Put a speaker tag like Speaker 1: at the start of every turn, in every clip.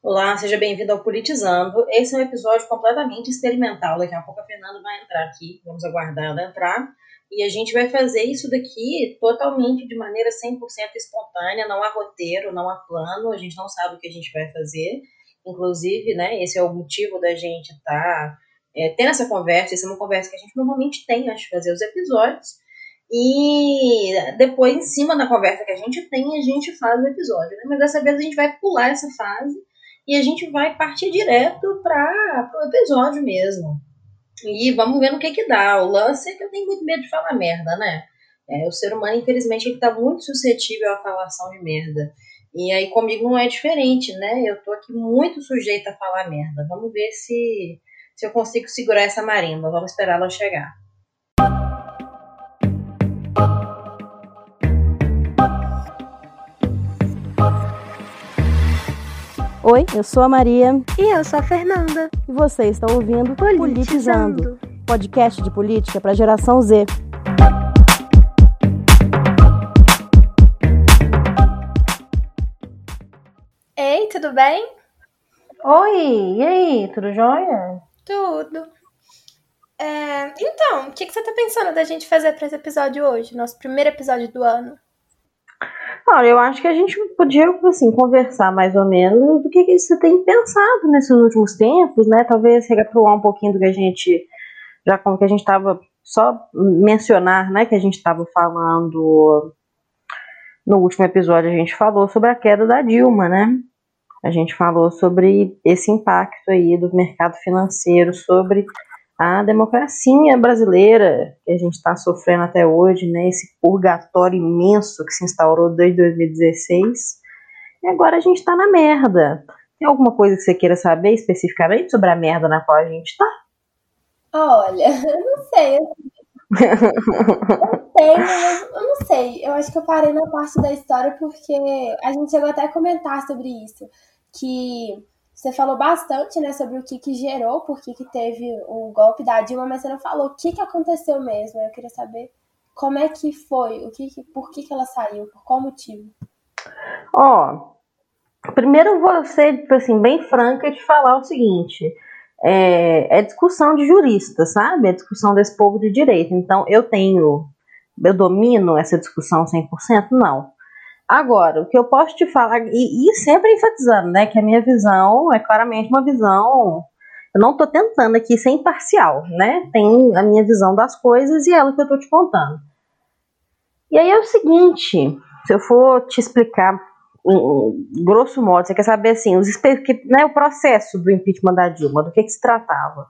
Speaker 1: Olá, seja bem-vindo ao Politizando. Esse é um episódio completamente experimental. Daqui a pouco a Fernanda vai entrar aqui, vamos aguardar ela entrar. E a gente vai fazer isso daqui totalmente de maneira 100% espontânea, não há roteiro, não há plano, a gente não sabe o que a gente vai fazer. Inclusive, né, esse é o motivo da gente estar tá, é, tendo essa conversa. Essa é uma conversa que a gente normalmente tem antes de fazer os episódios. E depois, em cima da conversa que a gente tem, a gente faz o episódio. Né? Mas dessa vez a gente vai pular essa fase e a gente vai partir direto para o episódio mesmo. E vamos ver no que que dá. O lance é que eu tenho muito medo de falar merda, né? É, o ser humano, infelizmente, ele tá muito suscetível à falação de merda. E aí comigo não é diferente, né? Eu tô aqui muito sujeita a falar merda. Vamos ver se, se eu consigo segurar essa marimba. Vamos esperar ela chegar.
Speaker 2: Oi, eu sou a Maria.
Speaker 3: E eu sou a Fernanda.
Speaker 2: E você está ouvindo
Speaker 3: Politizando, Politizando.
Speaker 2: podcast de política para a geração Z.
Speaker 3: Ei, tudo bem?
Speaker 2: Oi, e aí, tudo jóia?
Speaker 3: Tudo. É, então, o que, que você está pensando da gente fazer para esse episódio hoje, nosso primeiro episódio do ano?
Speaker 2: Olha, eu acho que a gente podia, assim, conversar mais ou menos do que, que você tem pensado nesses últimos tempos, né? Talvez recapitular um pouquinho do que a gente, já como que a gente estava, só mencionar, né, que a gente estava falando no último episódio, a gente falou sobre a queda da Dilma, né? A gente falou sobre esse impacto aí do mercado financeiro, sobre a democracia brasileira que a gente está sofrendo até hoje, né, esse purgatório imenso que se instaurou desde 2016, e agora a gente está na merda. Tem alguma coisa que você queira saber especificamente sobre a merda na qual a gente está?
Speaker 3: Olha, eu não sei. eu tenho, mas eu não sei. Eu acho que eu parei na parte da história porque a gente chegou até a comentar sobre isso. Que você falou bastante, né, sobre o que que gerou, por que que teve o golpe da Dilma, mas você não falou o que que aconteceu mesmo. Eu queria saber como é que foi, o que, que por que que ela saiu, por qual motivo.
Speaker 2: Ó, oh, primeiro vou ser, assim, bem franca e te falar o seguinte, é, é discussão de juristas, sabe? É discussão desse povo de direito. Então, eu tenho, eu domino essa discussão 100%? Não. Agora, o que eu posso te falar, e, e sempre enfatizando, né, que a minha visão é claramente uma visão. Eu não estou tentando aqui ser imparcial, né? Tem a minha visão das coisas e ela que eu estou te contando. E aí é o seguinte, se eu for te explicar grosso modo, você quer saber assim, os, né, o processo do impeachment da Dilma, do que, que se tratava.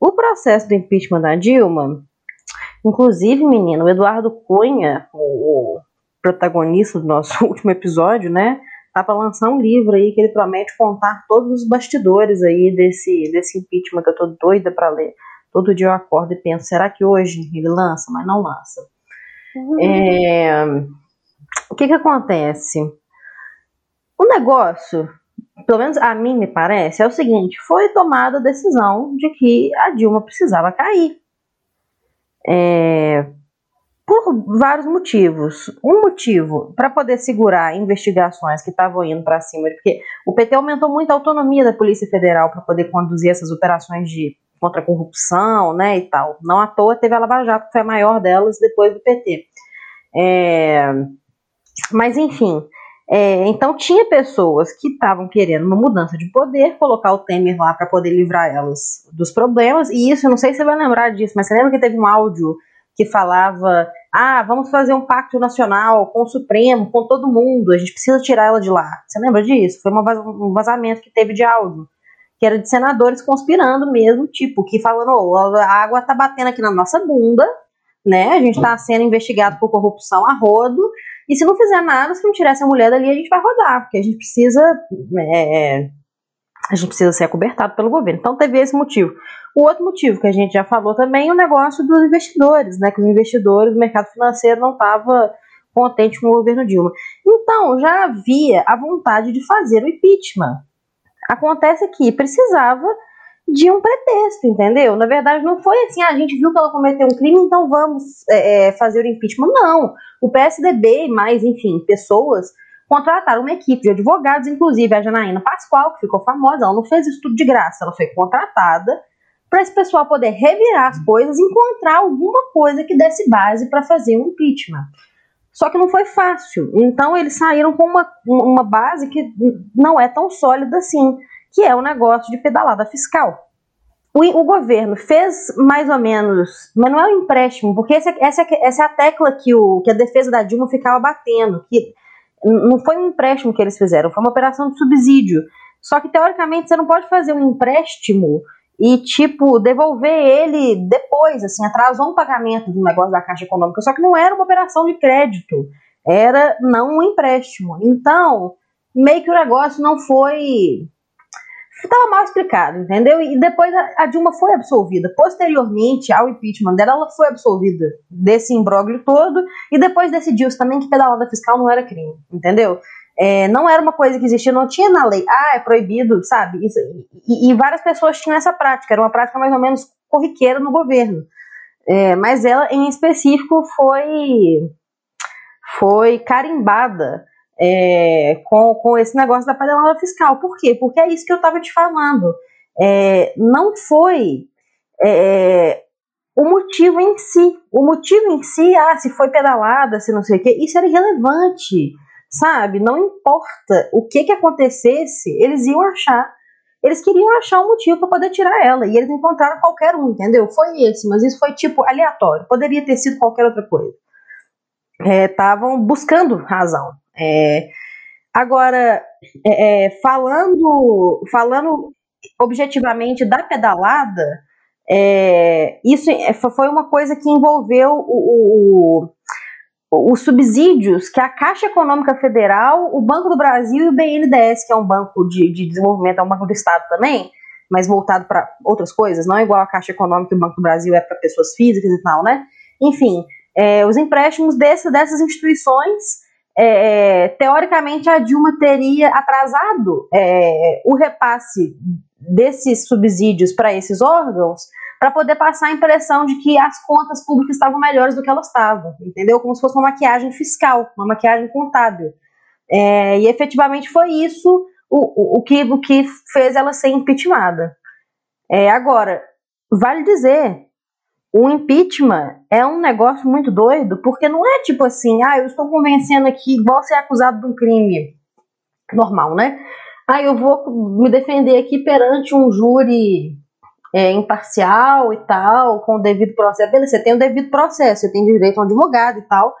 Speaker 2: O processo do impeachment da Dilma, inclusive, menino, o Eduardo Cunha, o, protagonista do nosso último episódio, né? Tá para lançar um livro aí que ele promete contar todos os bastidores aí desse, desse impeachment que eu tô doida para ler. Todo dia eu acordo e penso, será que hoje ele lança? Mas não lança. Uhum. É, o que que acontece? O negócio, pelo menos a mim me parece, é o seguinte: foi tomada a decisão de que a Dilma precisava cair. É, por vários motivos. Um motivo para poder segurar investigações que estavam indo para cima, porque o PT aumentou muito a autonomia da Polícia Federal para poder conduzir essas operações de contra a corrupção, né, e tal. Não à toa teve a Lava Jato, que foi a maior delas depois do PT. É, mas enfim, é, então tinha pessoas que estavam querendo uma mudança de poder, colocar o Temer lá para poder livrar elas dos problemas, e isso, eu não sei se você vai lembrar disso, mas você lembra que teve um áudio que falava: ah, vamos fazer um pacto nacional com o Supremo, com todo mundo, a gente precisa tirar ela de lá. Você lembra disso? Foi um vazamento que teve de áudio, que era de senadores conspirando mesmo, tipo, que falando: oh, a água tá batendo aqui na nossa bunda, né? A gente tá sendo investigado por corrupção a rodo. E se não fizer nada, se não tirar essa mulher dali, a gente vai rodar, porque a gente precisa. É, a gente precisa ser acobertado pelo governo. Então teve esse motivo. O outro motivo que a gente já falou também é o negócio dos investidores, né? Que os investidores, o mercado financeiro não estava contente com o governo Dilma. Então já havia a vontade de fazer o impeachment. Acontece que precisava de um pretexto, entendeu? Na verdade, não foi assim, ah, a gente viu que ela cometeu um crime, então vamos é, é fazer o impeachment. Não. O PSDB, mais, enfim, pessoas contrataram uma equipe de advogados, inclusive a Janaína Pascoal, que ficou famosa, ela não fez isso tudo de graça, ela foi contratada para esse pessoal poder revirar as coisas encontrar alguma coisa que desse base para fazer um impeachment. Só que não foi fácil. Então eles saíram com uma, uma base que não é tão sólida assim, que é o negócio de pedalada fiscal. O, o governo fez mais ou menos, mas não é um empréstimo, porque essa, essa, essa é a tecla que, o, que a defesa da Dilma ficava batendo, que não foi um empréstimo que eles fizeram, foi uma operação de subsídio. Só que, teoricamente, você não pode fazer um empréstimo e, tipo, devolver ele depois, assim, atrasou um pagamento do negócio da Caixa Econômica, só que não era uma operação de crédito, era não um empréstimo. Então, meio que o negócio não foi. Estava mal explicado, entendeu? E depois a, Dilma foi absolvida. Posteriormente ao impeachment dela, ela foi absolvida desse imbróglio todo. E depois decidiu-se também que pedalada fiscal não era crime, entendeu? É, não era uma coisa que existia, não tinha na lei. Ah, é proibido, sabe? Isso, e, e, várias pessoas tinham essa prática, era uma prática mais ou menos corriqueira no governo. É, mas ela, em específico, foi, foi carimbada é, com, com esse negócio da pedalada fiscal. Por quê? Porque é isso que eu estava te falando. É, não foi é, o motivo em si. O motivo em si, ah, se foi pedalada, se não sei o quê, isso era irrelevante sabe? Não importa o que que acontecesse, eles iam achar, eles queriam achar um motivo para poder tirar ela, e eles encontraram qualquer um, entendeu? Foi esse, mas isso foi tipo aleatório, poderia ter sido qualquer outra coisa. Estavam é, buscando razão. É, agora, é, é, falando, falando objetivamente da pedalada, é, isso é, foi uma coisa que envolveu o, o os subsídios que a Caixa Econômica Federal, o Banco do Brasil e o BNDES, que é um banco de, de desenvolvimento, é um banco do Estado também, mas voltado para outras coisas, não é igual a Caixa Econômica e o Banco do Brasil é para pessoas físicas e tal, né? Enfim, é, os empréstimos desse, dessas instituições, é, teoricamente a Dilma teria atrasado é, o repasse desses subsídios para esses órgãos para poder passar a impressão de que as contas públicas estavam melhores do que elas estavam, entendeu? Como se fosse uma maquiagem fiscal, uma maquiagem contábil. É, e efetivamente foi isso o, o, o, que, o que fez ela ser impeachmentada. É, agora, vale dizer, o impeachment é um negócio muito doido, porque não é tipo assim, ah, eu estou convencendo aqui, igual ser acusado de um crime normal, né? Ah, eu vou me defender aqui perante um júri é, imparcial e tal, com o devido processo. Beleza, você tem o devido processo, você tem direito a um advogado e tal.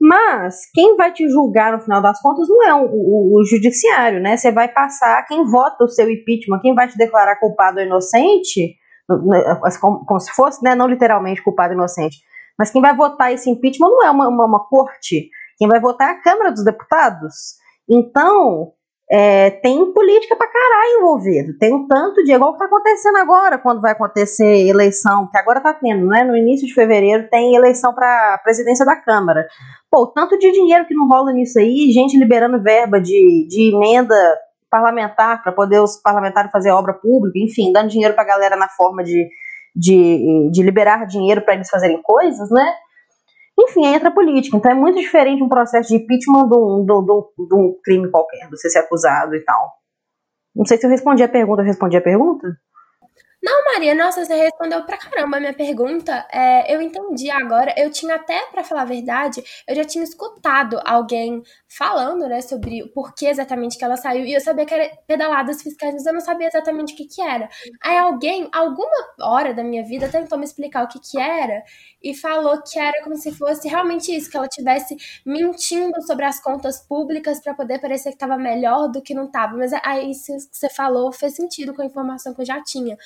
Speaker 2: Mas quem vai te julgar no final das contas não é o, o, o, judiciário, né? Você vai passar quem vota o seu impeachment, quem vai te declarar culpado ou inocente, como, como, se fosse, né? Não literalmente culpado ou inocente, mas quem vai votar esse impeachment não é uma, uma, uma corte, quem vai votar é a Câmara dos Deputados. Então, é, tem política pra caralho envolvido. Tem um tanto de. igual que tá acontecendo agora, quando vai acontecer eleição, que agora tá tendo, né? No início de fevereiro tem eleição pra presidência da Câmara. Pô, tanto de dinheiro que não rola nisso aí, gente liberando verba de, de emenda parlamentar para poder os parlamentares fazer obra pública, enfim, dando dinheiro pra galera na forma de, de, de liberar dinheiro para eles fazerem coisas, né? Enfim, entra a política. Então é muito diferente um processo de impeachment de um, de, um crime qualquer, você ser acusado e tal. Não sei se eu respondi a pergunta. Eu respondi a pergunta?
Speaker 3: Não, Maria, nossa, você respondeu pra caramba a minha pergunta. É, eu entendi agora. Eu tinha até, para falar a verdade, eu já tinha escutado alguém falando, né, sobre o porquê exatamente que ela saiu. E eu sabia que era pedaladas fiscais, mas eu não sabia exatamente o que que era. Aí alguém, alguma hora da minha vida, tentou me explicar o que que era e falou que era como se fosse realmente isso, que ela tivesse mentindo sobre as contas públicas para poder parecer que estava melhor do que não estava. Mas aí isso que você falou fez sentido com a informação que eu já tinha.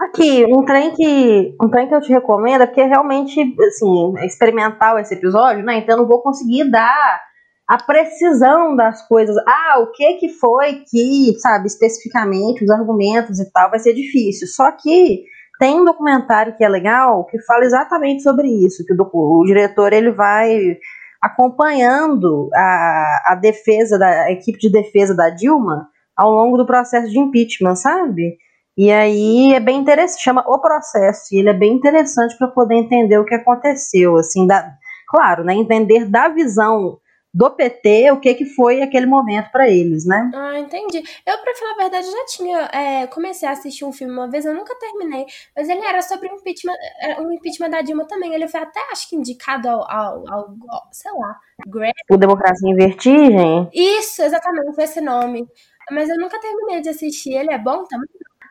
Speaker 2: Aqui, um trem que um trem que eu te recomendo é porque realmente, assim, é experimental esse episódio, né? Então eu não vou conseguir dar a precisão das coisas. Ah, o que que foi que, sabe, especificamente os argumentos e tal, vai ser difícil. Só que tem um documentário que é legal que fala exatamente sobre isso, que o, o diretor ele vai acompanhando a, a defesa da a equipe de defesa da Dilma ao longo do processo de impeachment, sabe? E aí é bem interessante, chama O Processo, e ele é bem interessante para poder entender o que aconteceu, assim, da, claro, né, entender da visão do PT o que, que foi aquele momento para eles, né?
Speaker 3: Ah, entendi. Eu, pra falar a verdade, já tinha. É, comecei a assistir um filme uma vez, eu nunca terminei, mas ele era sobre um impeachment, um impeachment da Dilma também. Ele foi até, acho que, indicado ao, ao, ao sei lá.
Speaker 2: O Democracia em Vertigem?
Speaker 3: Isso, exatamente, foi esse nome. Mas eu nunca terminei de assistir. Ele é bom também?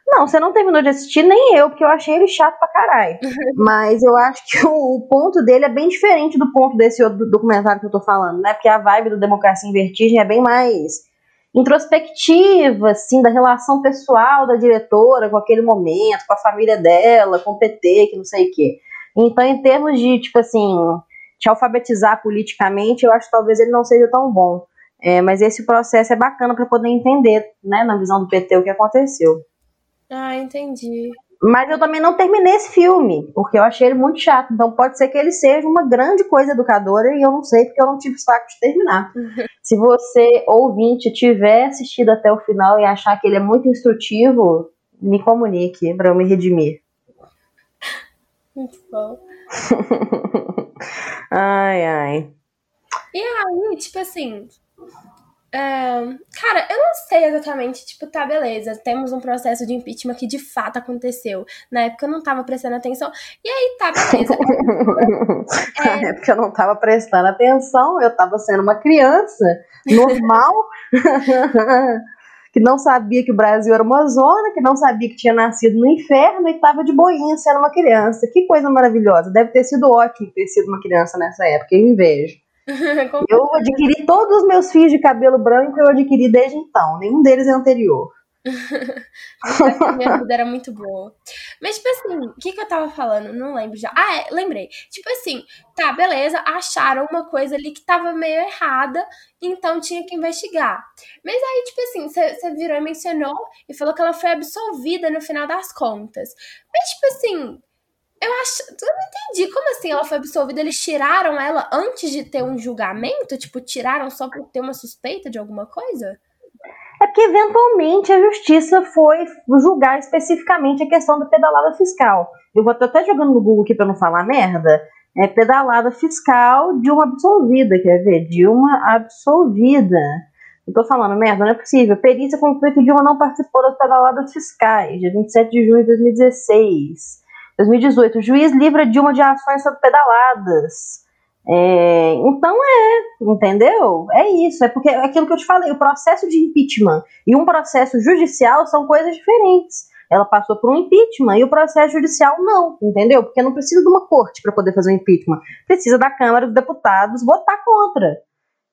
Speaker 2: Não, você não terminou de assistir, nem eu, porque eu achei ele chato pra caralho. Mas eu acho que o, ponto dele é bem diferente do ponto desse outro documentário que eu tô falando, né? Porque a vibe do Democracia em Vertigem é bem mais introspectiva, assim, da relação pessoal da diretora com aquele momento, com a família dela, com o PT, que não sei o quê. Então, em termos de, tipo assim, te alfabetizar politicamente, eu acho que talvez ele não seja tão bom. É, mas esse processo é bacana para poder entender, né, na visão do PT, o que aconteceu.
Speaker 3: Ah, entendi.
Speaker 2: Mas eu também não terminei esse filme, porque eu achei ele muito chato. Então pode ser que ele seja uma grande coisa educadora e eu não sei porque eu não tive saco de terminar. Se você, ouvinte, tiver assistido até o final e achar que ele é muito instrutivo, me comunique para eu me redimir.
Speaker 3: Muito bom.
Speaker 2: ai, ai.
Speaker 3: E aí, tipo assim, cara, eu não sei exatamente, tipo, tá, beleza, temos um processo de impeachment que de fato aconteceu. Na época eu não tava prestando atenção. E aí, tá, beleza.
Speaker 2: é... Na época eu não tava prestando atenção, eu tava sendo uma criança normal. que não sabia que o Brasil era uma zona, que não sabia que tinha nascido no inferno e tava de boinha sendo uma criança. Que coisa maravilhosa. Deve ter sido ótimo ter sido uma criança nessa época, eu invejo. eu adquiri todos os meus fios de cabelo branco, eu adquiri desde então. Nenhum deles é anterior.
Speaker 3: minha vida era muito boa. Mas, tipo assim, o que, que eu tava falando? Não lembro já. Ah, é, lembrei. Tipo assim, tá, beleza, acharam uma coisa ali que tava meio errada, então tinha que investigar. Mas aí, tipo assim, você virou e mencionou e falou que ela foi absolvida no final das contas. Mas, tipo assim, eu acho. Eu não entendi. Como assim ela foi absolvida? Eles tiraram ela antes de ter um julgamento? Tipo, tiraram só por ter uma suspeita de alguma coisa?
Speaker 2: É porque eventualmente a justiça foi julgar especificamente a questão da pedalada fiscal. Eu vou até jogando no Google aqui para não falar merda. É pedalada fiscal de uma absolvida, quer ver? De uma absolvida. Eu tô falando merda, não é possível. Perícia conclui que Dilma não participou das pedaladas fiscais, dia 27 de junho de 2016. 2018, o juiz livra Dilma de ações sobre pedaladas. É, então é, entendeu? É isso, é porque é aquilo que eu te falei, o processo de impeachment e um processo judicial são coisas diferentes. Ela passou por um impeachment e o processo judicial não, entendeu? Porque não precisa de uma corte para poder fazer um impeachment. Precisa da Câmara dos Deputados votar contra.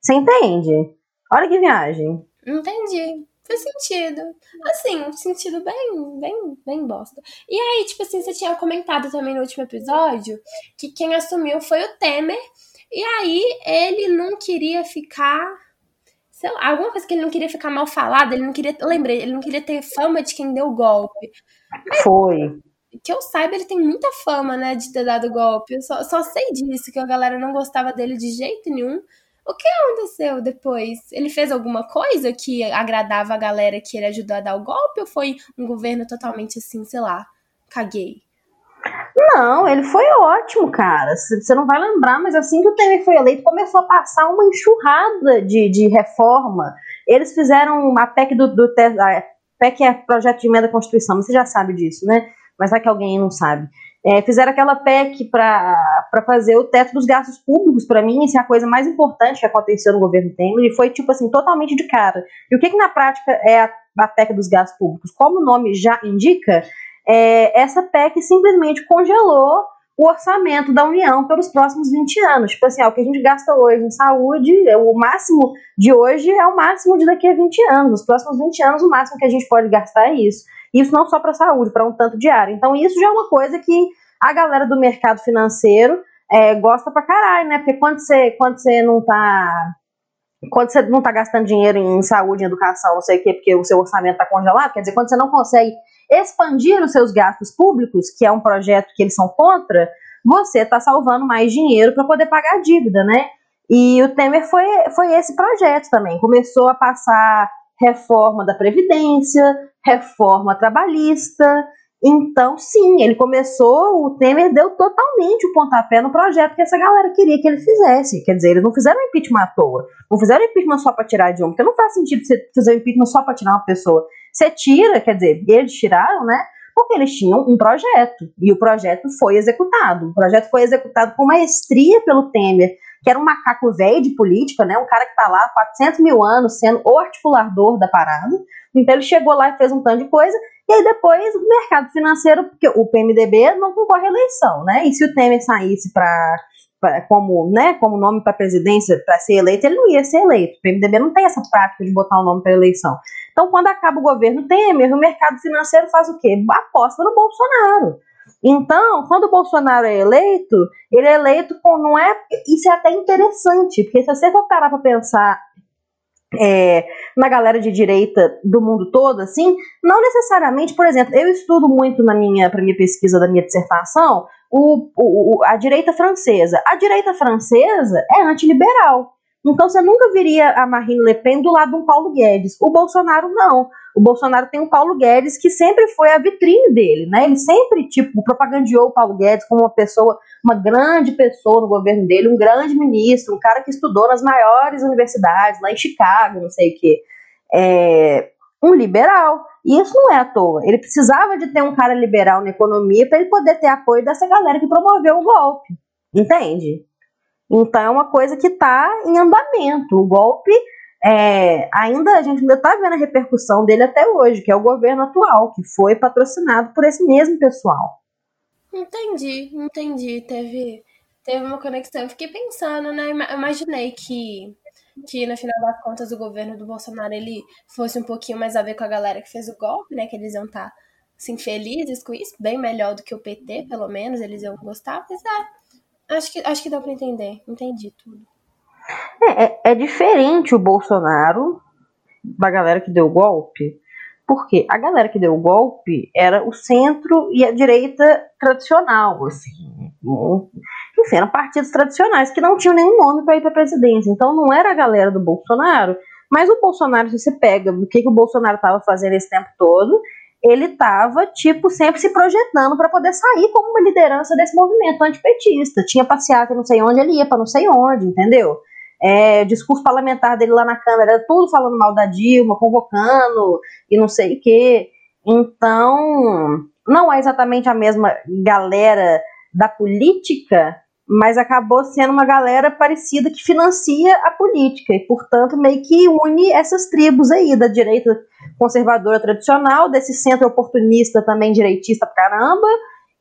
Speaker 2: Você entende? Olha que viagem.
Speaker 3: Entendi. Faz sentido. Assim, um sentido bem, bem, bem bosta. E aí, tipo assim, você tinha comentado também no último episódio que quem assumiu foi o Temer. E aí ele não queria ficar. Sei lá, alguma coisa que ele não queria ficar mal falado, ele não queria. Lembrei, ele não queria ter fama de quem deu golpe.
Speaker 2: Mas, foi.
Speaker 3: Que eu saiba, ele tem muita fama, né, de ter dado golpe. Eu só, só sei disso, que a galera não gostava dele de jeito nenhum. O que aconteceu depois? Ele fez alguma coisa que agradava a galera que ele ajudou a dar o golpe? Ou foi um governo totalmente assim, sei lá, caguei?
Speaker 2: Não, ele foi ótimo, cara. Você não vai lembrar, mas assim que o Temer foi eleito, começou a passar uma enxurrada de, de reforma. Eles fizeram a PEC do, do a PEC é projeto de emenda à Constituição, você já sabe disso, né? Mas vai que alguém não sabe. É, fizeram aquela PEC para fazer o teto dos gastos públicos. Para mim, isso é a coisa mais importante que aconteceu no governo Temer e foi, tipo assim, totalmente de cara. E o que, que na prática é a, a PEC dos gastos públicos? Como o nome já indica, é, essa PEC simplesmente congelou o orçamento da União pelos próximos 20 anos. Tipo assim, ó, o que a gente gasta hoje em saúde, é o máximo de hoje é o máximo de daqui a 20 anos. Nos próximos 20 anos, o máximo que a gente pode gastar é isso. Isso não só para a saúde, para um tanto de área. Então, isso já é uma coisa que a galera do mercado financeiro é, gosta pra caralho, né? Porque quando você, quando você não tá. Quando você não tá gastando dinheiro em saúde, em educação, não sei o quê, porque o seu orçamento tá congelado, quer dizer, quando você não consegue expandir os seus gastos públicos, que é um projeto que eles são contra, você está salvando mais dinheiro para poder pagar a dívida, né? E o Temer foi, foi esse projeto também. Começou a passar reforma da Previdência, reforma trabalhista, Então, sim, ele começou, o Temer deu totalmente o pontapé no projeto que essa galera queria que ele fizesse. Quer dizer, eles não fizeram impeachment à toa. Não fizeram impeachment só para tirar de um, porque não faz sentido você fazer impeachment só para tirar uma pessoa. Você tira, quer dizer, eles tiraram, né? Porque eles tinham um projeto. E o projeto foi executado. O projeto foi executado com maestria pelo Temer, que era um macaco velho de política, né? Um cara que está lá há 400 mil anos sendo o articulador da parada. Então ele chegou lá e fez um tanto de coisa e aí depois o mercado financeiro, porque o PMDB não concorre à eleição, né? E se o Temer saísse para como, né, como nome para presidência, para ser eleito, ele não ia ser eleito. O PMDB não tem essa prática de botar o um nome para eleição. Então, quando acaba o governo Temer, o mercado financeiro faz o quê? Aposta no Bolsonaro. Então, quando o Bolsonaro é eleito, ele é eleito com não é. Isso é até interessante, porque se você for parar para pensar é, na galera de direita do mundo todo, assim, não necessariamente, por exemplo, eu estudo muito na minha, pra minha pesquisa da minha dissertação o, o, a direita francesa. A direita francesa é antiliberal. Então você nunca viria a Marine Le Pen do lado de um Paulo Guedes. O Bolsonaro não. O Bolsonaro tem o Paulo Guedes que sempre foi a vitrine dele, né? Ele sempre tipo propagandeou o Paulo Guedes como uma pessoa, uma grande pessoa no governo dele, um grande ministro, um cara que estudou nas maiores universidades lá em Chicago, não sei o quê. É, um liberal. E isso não é à toa. Ele precisava de ter um cara liberal na economia para ele poder ter apoio dessa galera que promoveu o golpe. Entende? Então é uma coisa que está em andamento. O golpe, é, ainda a gente ainda está vendo a repercussão dele até hoje, que é o governo atual, que foi patrocinado por esse mesmo pessoal.
Speaker 3: Entendi, entendi. Teve, teve uma conexão. Eu fiquei pensando, né? Imaginei que, que no final das contas o governo do Bolsonaro ele fosse um pouquinho mais a ver com a galera que fez o golpe, né? Que eles iam estar tá, assim, felizes com isso, bem melhor do que o PT, pelo menos, eles iam gostar, mas é Acho que, acho que dá para entender. Entendi tudo.
Speaker 2: É, é, é, diferente o Bolsonaro da galera que deu o golpe, porque a galera que deu o golpe era o centro e a direita tradicional, assim. Enfim, eram partidos tradicionais que não tinham nenhum nome para ir para a presidência. Então não era a galera do Bolsonaro, mas o Bolsonaro, se você pega o que, que o Bolsonaro estava fazendo esse tempo todo, ele estava, tipo, sempre se projetando para poder sair como uma liderança desse movimento antipetista. Tinha passeata não sei onde, ele ia para não sei onde, entendeu? É, discurso parlamentar dele lá na Câmara, tudo falando mal da Dilma, convocando e não sei o quê. Então, não é exatamente a mesma galera da política, mas acabou sendo uma galera parecida que financia a política e, portanto, meio que une essas tribos aí da direita conservadora tradicional, desse centro oportunista também direitista pra caramba,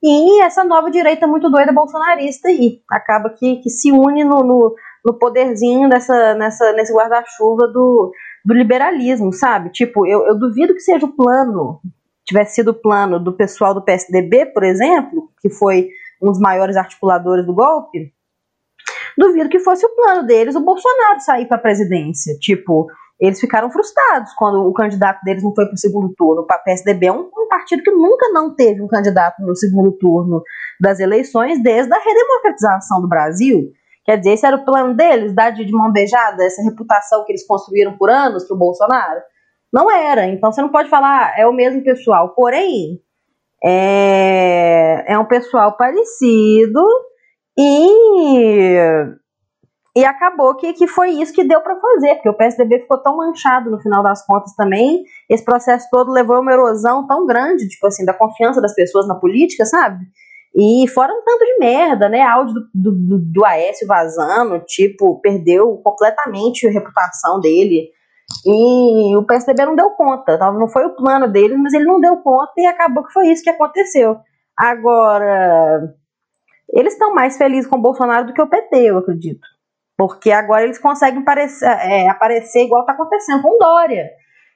Speaker 2: e essa nova direita muito doida bolsonarista aí. Acaba que, que se une no, no, no poderzinho dessa, nessa, nesse guarda-chuva do, do liberalismo, sabe? Tipo, eu, eu duvido que seja o plano, tivesse sido o plano do pessoal do PSDB, por exemplo, que foi um dos maiores articuladores do golpe, duvido que fosse o plano deles o Bolsonaro sair para a presidência. Tipo, eles ficaram frustrados quando o candidato deles não foi para o segundo turno. O PSDB é um, um, partido que nunca não teve um candidato no segundo turno das eleições desde a redemocratização do Brasil. Quer dizer, esse era o plano deles, dar de mão beijada essa reputação que eles construíram por anos para o Bolsonaro? Não era. Então você não pode falar, ah, é o mesmo pessoal. Porém, é, é um pessoal parecido e, e acabou que, que foi isso que deu para fazer, porque o PSDB ficou tão manchado no final das contas também. Esse processo todo levou a uma erosão tão grande, tipo assim, da confiança das pessoas na política, sabe? E fora um tanto de merda, né? Áudio do, do, do Aécio vazando, tipo, perdeu completamente a reputação dele. E o PSDB não deu conta, não foi o plano dele, mas ele não deu conta e acabou que foi isso que aconteceu. Agora, eles estão mais felizes com o Bolsonaro do que o PT, eu acredito. Porque agora eles conseguem aparecer, é, aparecer igual está acontecendo com Dória.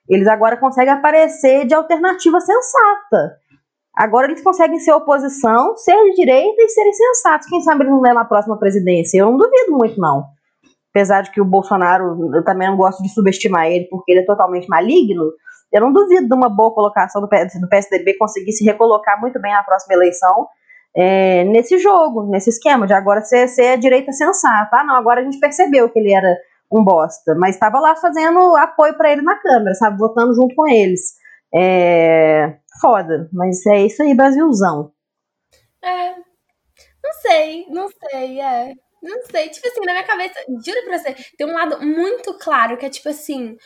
Speaker 2: Eles agora conseguem aparecer de alternativa sensata. Agora eles conseguem ser oposição, ser de direita e serem sensatos. Quem sabe eles não levam a próxima presidência? Eu não duvido muito, não apesar de que o Bolsonaro, eu também não gosto de subestimar ele, porque ele é totalmente maligno, eu não duvido de uma boa colocação do, do PSDB conseguir se recolocar muito bem na próxima eleição é, nesse jogo, nesse esquema de agora ser, ser a direita sensata. Ah, não, agora a gente percebeu que ele era um bosta, mas estava lá fazendo apoio para ele na Câmara, sabe, votando junto com eles. É, foda. Mas é isso aí, Brasilzão.
Speaker 3: É. Não sei, não sei, é. Não sei. Tipo assim, na minha cabeça, juro pra você, tem um lado muito claro que é tipo assim.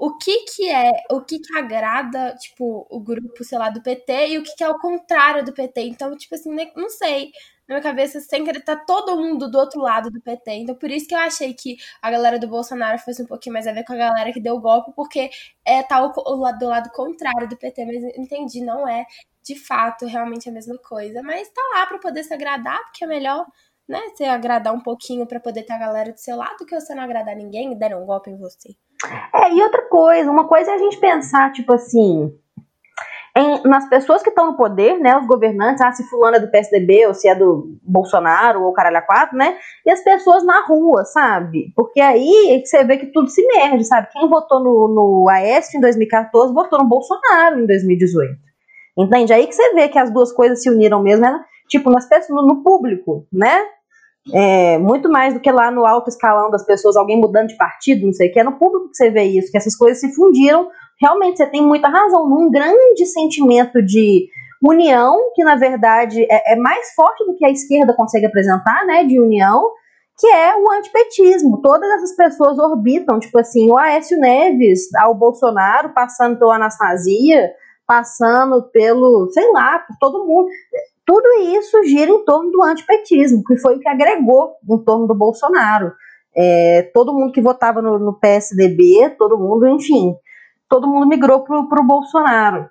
Speaker 3: O que que é, o que que agrada, tipo, o grupo, sei lá, do PT e o que que é o contrário do PT. Então, tipo assim, não sei na minha cabeça sem querer tá todo mundo do outro lado do PT. Então, por isso que eu achei que a galera do Bolsonaro fosse um pouquinho mais a ver com a galera que deu o golpe, porque é tá o, o, do lado contrário do PT. Mas entendi, não é de fato realmente a mesma coisa. Mas tá lá para poder se agradar, porque é melhor, né, você agradar um pouquinho para poder ter a galera do seu lado do que você não agradar ninguém e der um golpe em você.
Speaker 2: É, e outra coisa, uma coisa é a gente pensar, tipo assim, em, nas pessoas que estão no poder, né, os governantes, ah, se fulano é do PSDB, ou se é do Bolsonaro, ou caralho a quatro, né, e as pessoas na rua, sabe? Porque aí você vê que tudo se merde, sabe? Quem votou no, no Aécio em 2014 votou no Bolsonaro em 2018. Entende? Aí que você vê que as duas coisas se uniram mesmo, né? tipo, nas pessoas, no público, né? É, muito mais do que lá no alto escalão das pessoas, alguém mudando de partido, não sei o que, é no público que você vê isso, que essas coisas se fundiram realmente você tem muita razão, num grande sentimento de união, que na verdade é, é, mais forte do que a esquerda consegue apresentar, né, de união, que é o antipetismo. Todas essas pessoas orbitam, tipo assim, o Aécio Neves ao Bolsonaro, passando pela Anastasia, passando pelo, sei lá, por todo mundo. Tudo isso gira em torno do antipetismo, que foi o que agregou em torno do Bolsonaro. É, todo mundo que votava no, no PSDB, todo mundo, enfim, todo mundo migrou para o Bolsonaro.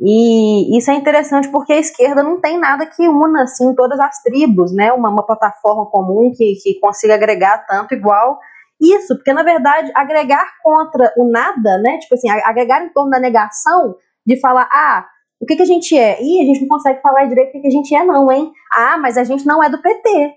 Speaker 2: E isso é interessante porque a esquerda não tem nada que una assim todas as tribos, né? Uma, uma plataforma comum que, que consiga agregar tanto igual isso, porque na verdade agregar contra o nada, né? Tipo assim, agregar em torno da negação de falar, ah, o que, que a gente é? Ih, a gente não consegue falar direito o que, que a gente é, não, hein? Ah, mas a gente não é do PT.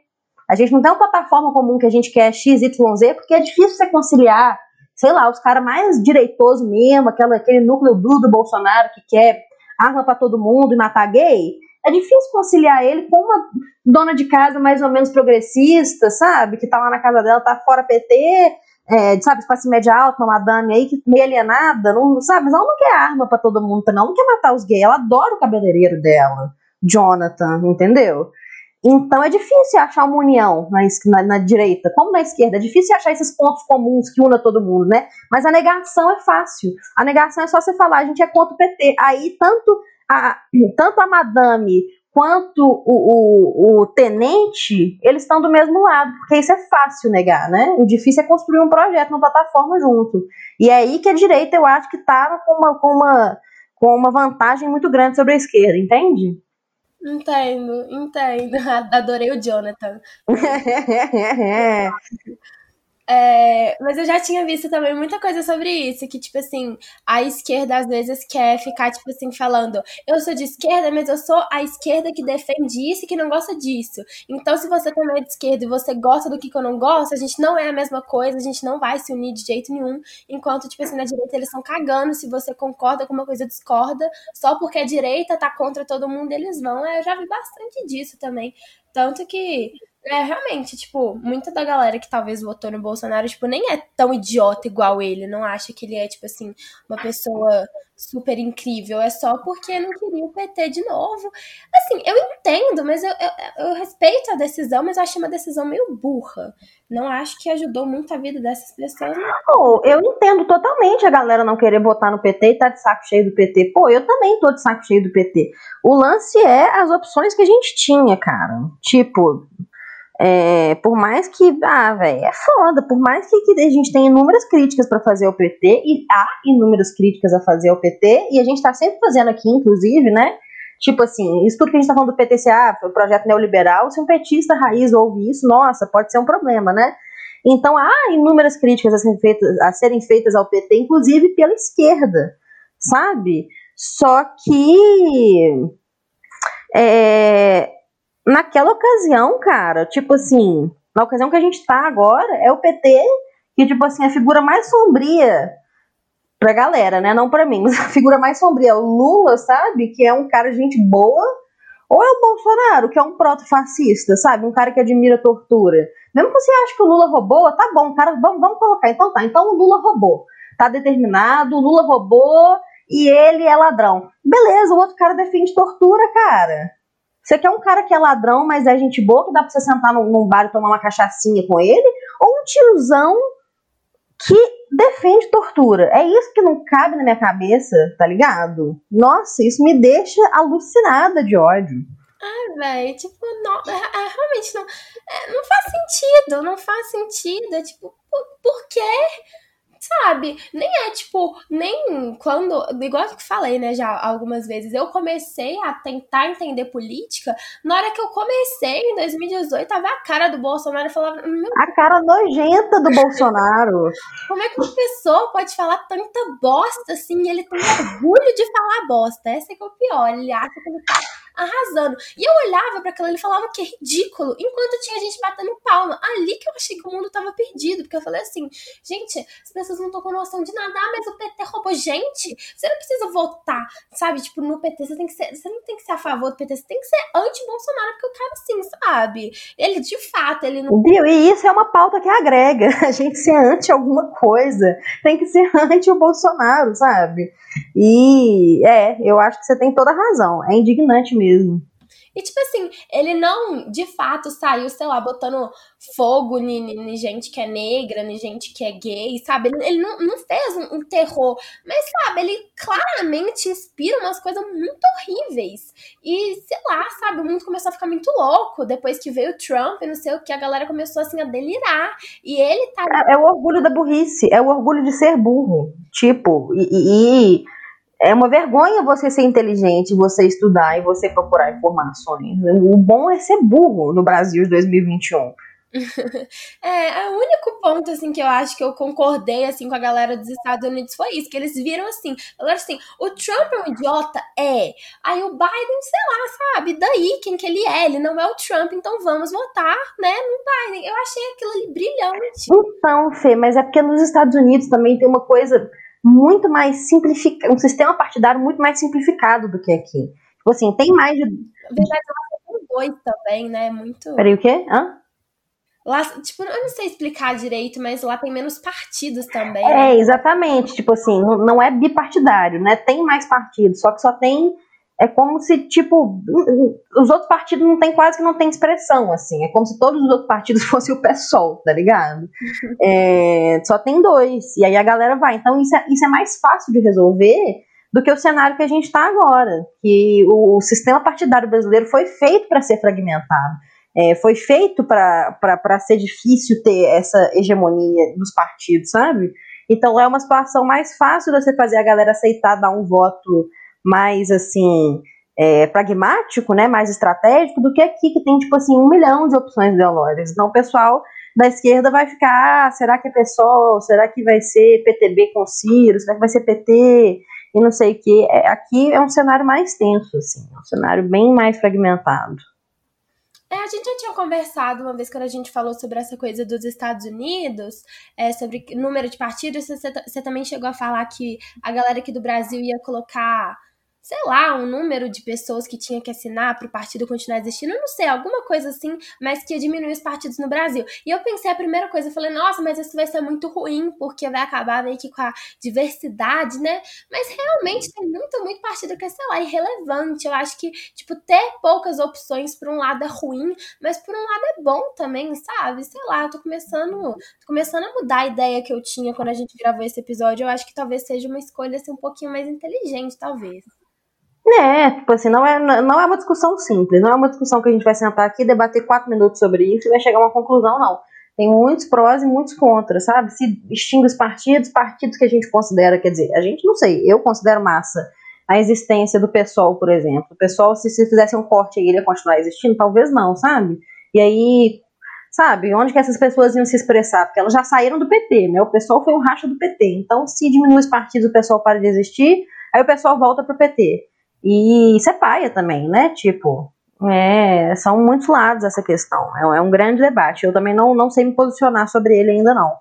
Speaker 2: A gente não tem uma plataforma comum que a gente quer XYZ, porque é difícil você conciliar sei lá, os caras mais direitosos mesmo, aquela, aquele núcleo duro do Bolsonaro que quer arma para todo mundo e matar gay, é difícil conciliar ele com uma dona de casa mais ou menos progressista, sabe? Que tá lá na casa dela, tá fora PT, é, sabe, classe média alta, uma madame aí, que meio alienada, não, sabe? Mas ela não quer arma para todo mundo também, ela não quer matar os gays, ela adora o cabeleireiro dela, Jonathan, entendeu? Então é difícil achar uma união na, na, na, direita, como na esquerda. É difícil achar esses pontos comuns que una todo mundo, né? Mas a negação é fácil. A negação é só você falar, a gente é contra o PT. Aí tanto a, tanto a madame quanto o, o, o tenente, eles estão do mesmo lado, porque isso é fácil negar, né? O difícil é construir um projeto, uma plataforma junto. E é aí que a direita, eu acho que tá com uma, com uma, com uma vantagem muito grande sobre a esquerda, entende?
Speaker 3: Entendo, entendo. Adorei o Jonathan. É, mas eu já tinha visto também muita coisa sobre isso, que, tipo assim, a esquerda às vezes quer ficar, tipo assim, falando, eu sou de esquerda, mas eu sou a esquerda que defende isso e que não gosta disso. Então, se você também é de esquerda e você gosta do que eu não gosto, a gente não é a mesma coisa, a gente não vai se unir de jeito nenhum. Enquanto, tipo assim, na direita eles estão cagando se você concorda com uma coisa discorda, só porque a direita tá contra todo mundo, eles vão. É, eu já vi bastante disso também. Tanto que é, realmente, tipo, muita da galera que talvez votou no Bolsonaro, tipo, nem é tão idiota igual ele, não acha que ele é, tipo assim, uma pessoa super incrível, é só porque não queria o PT de novo. Assim, eu entendo, mas eu, eu, eu respeito a decisão, mas eu uma decisão meio burra. Não acho que ajudou muito a vida dessas pessoas. Não.
Speaker 2: Eu entendo totalmente a galera não querer votar no PT e tá de saco cheio do PT. Pô, eu também tô de saco cheio do PT. O lance é as opções que a gente tinha, cara. Tipo, é, por mais que, ah, velho, é foda, por mais que, que, a gente tenha inúmeras críticas para fazer ao PT, e há inúmeras críticas a fazer ao PT, e a gente tá sempre fazendo aqui, inclusive, né? Tipo assim, isso tudo que a gente tá falando do PTCA, o projeto neoliberal, se um petista raiz ouve isso, nossa, pode ser um problema, né? Então há inúmeras críticas a serem feitas, a serem feitas ao PT, inclusive pela esquerda, sabe? Só que. É, naquela ocasião, cara, tipo assim, na ocasião que a gente tá agora, é o PT que, tipo assim, a figura mais sombria pra galera, né? Não pra mim, mas a figura mais sombria. O Lula, sabe? Que é um cara de gente boa. Ou é o Bolsonaro, que é um proto-fascista, sabe? Um cara que admira tortura. Mesmo que você ache que o Lula roubou, tá bom, cara, vamos, vamos colocar. Então tá, então o Lula roubou. Tá determinado, o Lula roubou e ele é ladrão. Beleza, o outro cara defende tortura, cara. Você quer um cara que é ladrão, mas é gente boa, que dá pra você sentar num, num bar e tomar uma cachaçinha com ele? Ou um tiozão que defende tortura? É isso que não cabe na minha cabeça, tá ligado? Nossa, isso me deixa alucinada de ódio.
Speaker 3: Ah, velho, tipo, não, é, é, realmente não, é, não faz sentido, não faz sentido. Tipo, por, por quê? Sabe? Nem é tipo, nem quando, igual que falei, né, já algumas vezes, eu comecei a tentar entender política, na hora que eu comecei, em 2018, tava a cara do Bolsonaro e falava,
Speaker 2: A cara nojenta do Bolsonaro.
Speaker 3: Como é que uma pessoa pode falar tanta bosta assim? Ele tem orgulho de falar bosta. Essa é que é o pior. Ele acha que ele tá arrasando. E eu olhava para aquilo e falava que é ridículo, enquanto tinha gente batendo palma. Ali que eu achei que o mundo tava perdido, porque eu falei assim, gente, as pessoas não estão com noção de nada, ah, mas o PT roubou gente. Você não precisa votar, sabe? Tipo, no PT você tem que ser, você não tem que ser a favor do PT, você tem que ser anti-Bolsonaro, porque o cara assim, sabe? Ele de fato, ele não
Speaker 2: Viu? E isso é uma pauta que agrega. A gente ser anti alguma coisa, tem que ser anti o Bolsonaro, sabe? E é, eu acho que você tem toda a razão. É indignante mesmo.
Speaker 3: E, tipo assim, ele não, de fato, saiu, sei lá, botando fogo em gente que é negra, em gente que é gay, sabe? Ele, ele não, não fez um, um, terror. Mas, sabe, ele claramente inspira umas coisas muito horríveis. E, sei lá, sabe, o mundo começou a ficar muito louco depois que veio o Trump e não sei o que, a galera começou, assim, a delirar. E ele tá...
Speaker 2: É, é o orgulho da burrice, é o orgulho de ser burro. Tipo, e... e é uma vergonha você ser inteligente, você estudar e você procurar informações. O bom é ser burro no Brasil de 2021.
Speaker 3: é, o único ponto, assim, que eu acho que eu concordei, assim, com a galera dos Estados Unidos foi isso, que eles viram, assim, falaram assim, o Trump é um idiota? É. Aí o Biden, sei lá, sabe, daí quem que ele é? Ele não é o Trump, então vamos votar, né, no Biden. Eu achei aquilo ali brilhante.
Speaker 2: Então, Fê, mas é porque nos Estados Unidos também tem uma coisa muito mais simplificado, um sistema partidário muito mais simplificado do que aqui. Tipo assim, tem mais de.
Speaker 3: Na verdade, lá tem dois também, né? Muito.
Speaker 2: Peraí, o quê? Hã?
Speaker 3: Lá, tipo, eu não sei explicar direito, mas lá tem menos partidos também.
Speaker 2: É, né? exatamente. Tipo assim, não, não é bipartidário, né? Tem mais partidos, só que só tem é como se, tipo, os outros partidos não tem quase que não tem expressão, assim. É como se todos os outros partidos fossem o PSOL, tá ligado? É, só tem dois. E aí a galera vai. Então isso é, isso é mais fácil de resolver do que o cenário que a gente está agora. Que o, o, sistema partidário brasileiro foi feito para ser fragmentado. É, foi feito para ser difícil ter essa hegemonia dos partidos, sabe? Então é uma situação mais fácil de você fazer a galera aceitar dar um voto mais assim é, pragmático, né, mais estratégico do que aqui que tem tipo assim um milhão de opções ideológicas. Então o pessoal da esquerda vai ficar, ah, será que é PSOL? Será que vai ser PTB com Ciro? Será que vai ser PT? E não sei o que. É, aqui é um cenário mais tenso, assim, é um cenário bem mais fragmentado.
Speaker 3: É, a gente já tinha conversado uma vez quando a gente falou sobre essa coisa dos Estados Unidos, é, sobre número de partidos. Você, você também chegou a falar que a galera aqui do Brasil ia colocar sei lá, um número de pessoas que tinha que assinar para o partido continuar existindo, não sei, alguma coisa assim, mas que ia diminuir os partidos no Brasil. E eu pensei a primeira coisa, eu falei, nossa, mas isso vai ser muito ruim, porque vai acabar meio que com a diversidade, né? Mas realmente tem muito, muito partido que é, sei lá, irrelevante. Eu acho que, tipo, ter poucas opções por um lado é ruim, mas por um lado é bom também, sabe? Sei lá, eu tô começando, tô começando a mudar a ideia que eu tinha quando a gente gravou esse episódio. Eu acho que talvez seja uma escolha assim, um pouquinho mais inteligente, talvez.
Speaker 2: É, tipo assim, não é, não é uma discussão simples, não é uma discussão que a gente vai sentar aqui, debater quatro minutos sobre isso e vai chegar a uma conclusão, não. Tem muitos prós e muitos contras, sabe? Se extingue os partidos, partidos que a gente considera, quer dizer, a gente não sei, eu considero massa a existência do pessoal, por exemplo. O pessoal, se, se fizesse um corte aí, iria continuar existindo? Talvez não, sabe? E aí, sabe, onde que essas pessoas iam se expressar? Porque elas já saíram do PT, né? O pessoal foi um racha do PT. Então, se diminui os partidos, o pessoal para de existir, aí o pessoal volta pro PT. E isso é paia também, né? Tipo, é, são muitos lados essa questão. É, é, um grande debate. Eu também não, não sei me posicionar sobre ele ainda não.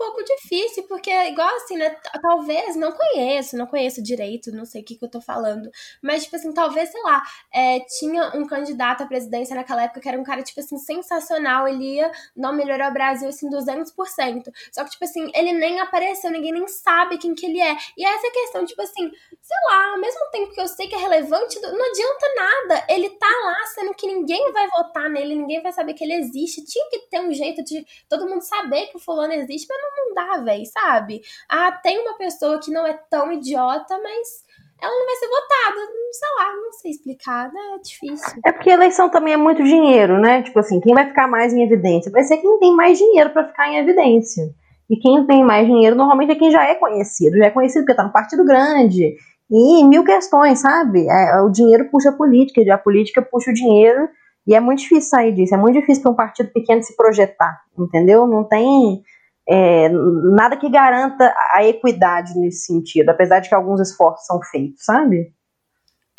Speaker 3: É pouco difícil, porque, igual assim, né? Talvez, não conheço, não conheço direito, não sei o que, que eu tô falando. Mas, tipo assim, talvez, sei lá, é, tinha um candidato à presidência naquela época que era um cara, tipo assim, sensacional. Ele ia não melhorar o Brasil, assim, 200%. Só que, tipo assim, ele nem apareceu, ninguém nem sabe quem que ele é. E essa é questão, tipo assim, sei lá, ao mesmo tempo que eu sei que é relevante, não adianta nada. Ele tá lá, sendo que ninguém vai votar nele, ninguém vai saber que ele existe. Tinha que ter um jeito de todo mundo saber que o fulano existe, mas não, não dá, velho, sabe? Ah, tem uma pessoa que não é tão idiota, mas ela não vai ser votada. Sei lá, não sei explicar, né? É difícil.
Speaker 2: É porque eleição também é muito dinheiro, né? Tipo assim, quem vai ficar mais em evidência? Vai ser quem tem mais dinheiro para ficar em evidência. E quem tem mais dinheiro normalmente é quem já é conhecido. Já é conhecido porque tá no partido grande. E mil questões, sabe? É, o dinheiro puxa a política, a política puxa o dinheiro. E é muito difícil sair disso. É muito difícil para um partido pequeno se projetar, entendeu? Não tem é, nada que garanta a equidade nesse sentido, apesar de que alguns esforços são feitos, sabe?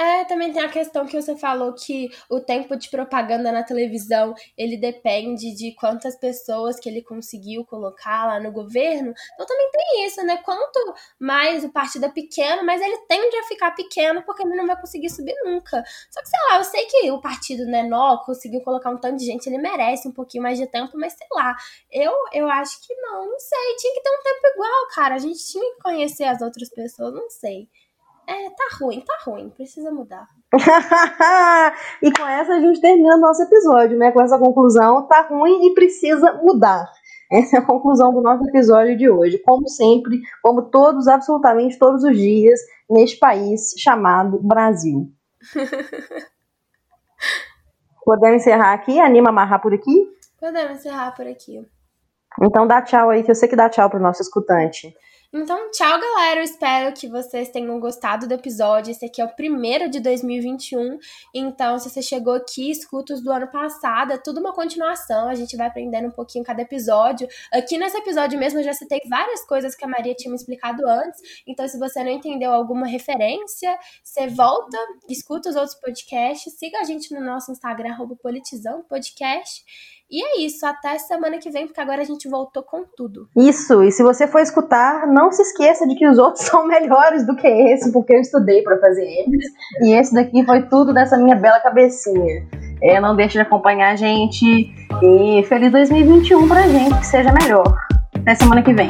Speaker 3: É, também tem a questão que você falou que o tempo de propaganda na televisão, ele depende de quantas pessoas que ele conseguiu colocar lá no governo. Então também tem isso, né? Quanto mais o partido é pequeno, mais ele tende a ficar pequeno porque ele não vai conseguir subir nunca. Só que, sei lá, eu sei que o partido menor conseguiu colocar um tanto de gente, ele merece um pouquinho mais de tempo, mas sei lá, eu, eu acho que não, não sei. Tinha que ter um tempo igual, cara. A gente tinha que conhecer as outras pessoas, não sei. É, tá ruim, tá ruim, precisa mudar.
Speaker 2: e com essa a gente termina nosso episódio, né? Com essa conclusão, tá ruim e precisa mudar. Essa é a conclusão do nosso episódio de hoje. Como sempre, como todos, absolutamente todos os dias, neste país chamado Brasil. Podemos encerrar aqui? Anima amarrar por aqui?
Speaker 3: Podemos encerrar por aqui.
Speaker 2: Então dá tchau aí, que eu sei que dá tchau pro nosso escutante.
Speaker 3: Então, tchau, galera. Eu espero que vocês tenham gostado do episódio. Esse aqui é o primeiro de 2021. Então, se você chegou aqui, escuta os do ano passado. É tudo uma continuação. A gente vai aprendendo um pouquinho cada episódio. Aqui nesse episódio mesmo, eu já citei várias coisas que a Maria tinha me explicado antes. Então, se você não entendeu alguma referência, você volta, escuta os outros podcasts. Siga a gente no nosso Instagram, politizão podcast. E é isso, até semana que vem, porque agora a gente voltou com tudo.
Speaker 2: Isso, e se você for escutar, não se esqueça de que os outros são melhores do que esse, porque eu estudei para fazer eles. E esse daqui foi tudo dessa minha bela cabecinha. É, não deixe de acompanhar a gente e feliz 2021 pra gente, que seja melhor. Até semana que vem.